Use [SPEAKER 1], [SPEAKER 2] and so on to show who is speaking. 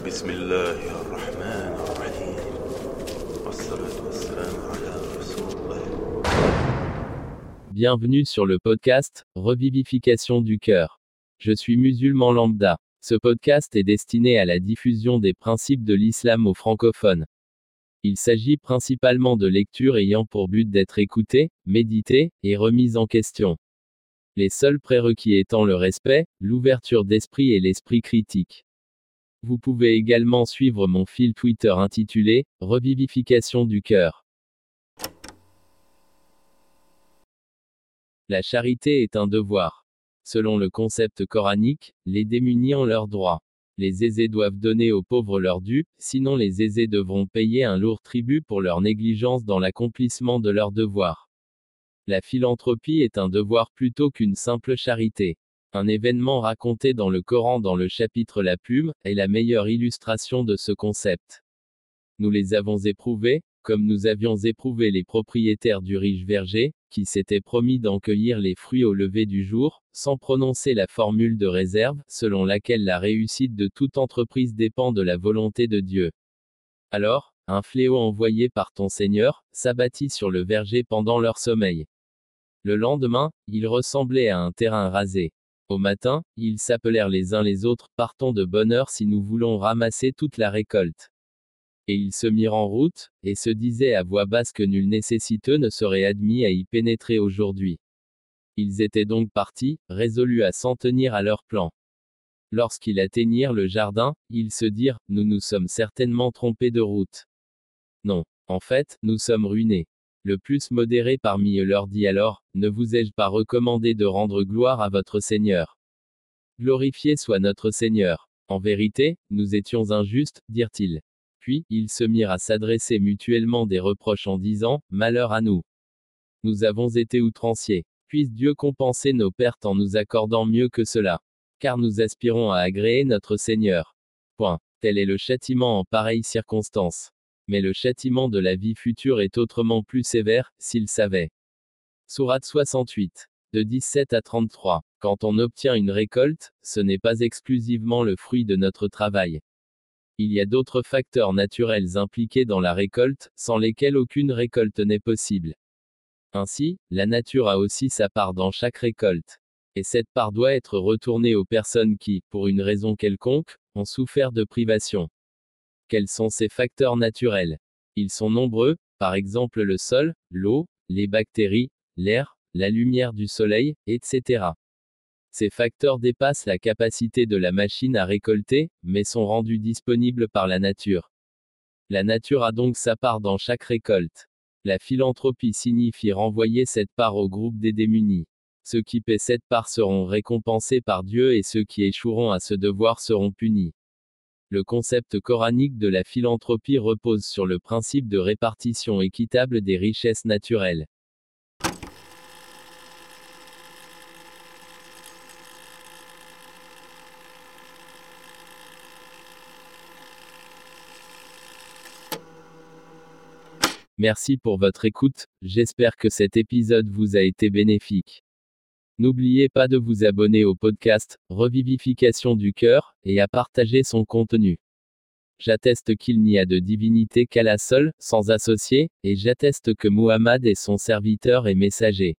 [SPEAKER 1] بسم الله الرحمن الرحيم والصلاة والسلام على رسول الله
[SPEAKER 2] Bienvenue sur le podcast Revivification du cœur. Je suis musulman lambda. Ce podcast est destiné à la diffusion des principes de l'islam aux francophones. Il s'agit principalement de lectures ayant pour but d'être écoutées, méditées et remises en question. Les seuls prérequis étant le respect, l'ouverture d'esprit et l'esprit critique. Vous pouvez également suivre mon fil Twitter intitulé Revivification du cœur. La charité est un devoir. Selon le concept coranique, les démunis ont leurs droits. Les aisés doivent donner aux pauvres leur dû, sinon les aisés devront payer un lourd tribut pour leur négligence dans l'accomplissement de leurs devoirs. La philanthropie est un devoir plutôt qu'une simple charité. Un événement raconté dans le Coran dans le chapitre La plume est la meilleure illustration de ce concept. Nous les avons éprouvés, comme nous avions éprouvé les propriétaires du riche verger, qui s'étaient promis d'en cueillir les fruits au lever du jour, sans prononcer la formule de réserve, selon laquelle la réussite de toute entreprise dépend de la volonté de Dieu. Alors, un fléau envoyé par ton Seigneur, s'abattit sur le verger pendant leur sommeil. Le lendemain, il ressemblait à un terrain rasé. Au matin, ils s'appelèrent les uns les autres, partons de bonne heure si nous voulons ramasser toute la récolte. Et ils se mirent en route, et se disaient à voix basse que nul nécessiteux ne serait admis à y pénétrer aujourd'hui. Ils étaient donc partis, résolus à s'en tenir à leur plan. Lorsqu'ils atteignirent le jardin, ils se dirent, nous nous sommes certainement trompés de route. Non, en fait, nous sommes ruinés. Le plus modéré parmi eux leur dit alors, Ne vous ai-je pas recommandé de rendre gloire à votre Seigneur? Glorifié soit notre Seigneur. En vérité, nous étions injustes, dirent-ils. Puis, ils se mirent à s'adresser mutuellement des reproches en disant, Malheur à nous. Nous avons été outranciers. Puisse Dieu compenser nos pertes en nous accordant mieux que cela. Car nous aspirons à agréer notre Seigneur. Point. Tel est le châtiment en pareille circonstance mais le châtiment de la vie future est autrement plus sévère, s'il savait. Sourate 68. De 17 à 33. Quand on obtient une récolte, ce n'est pas exclusivement le fruit de notre travail. Il y a d'autres facteurs naturels impliqués dans la récolte, sans lesquels aucune récolte n'est possible. Ainsi, la nature a aussi sa part dans chaque récolte. Et cette part doit être retournée aux personnes qui, pour une raison quelconque, ont souffert de privation. Quels sont ces facteurs naturels Ils sont nombreux, par exemple le sol, l'eau, les bactéries, l'air, la lumière du soleil, etc. Ces facteurs dépassent la capacité de la machine à récolter, mais sont rendus disponibles par la nature. La nature a donc sa part dans chaque récolte. La philanthropie signifie renvoyer cette part au groupe des démunis. Ceux qui paient cette part seront récompensés par Dieu et ceux qui échoueront à ce devoir seront punis. Le concept coranique de la philanthropie repose sur le principe de répartition équitable des richesses naturelles. Merci pour votre écoute, j'espère que cet épisode vous a été bénéfique. N'oubliez pas de vous abonner au podcast Revivification du cœur et à partager son contenu. J'atteste qu'il n'y a de divinité qu'Allah seul, sans associé, et j'atteste que Muhammad est son serviteur et messager.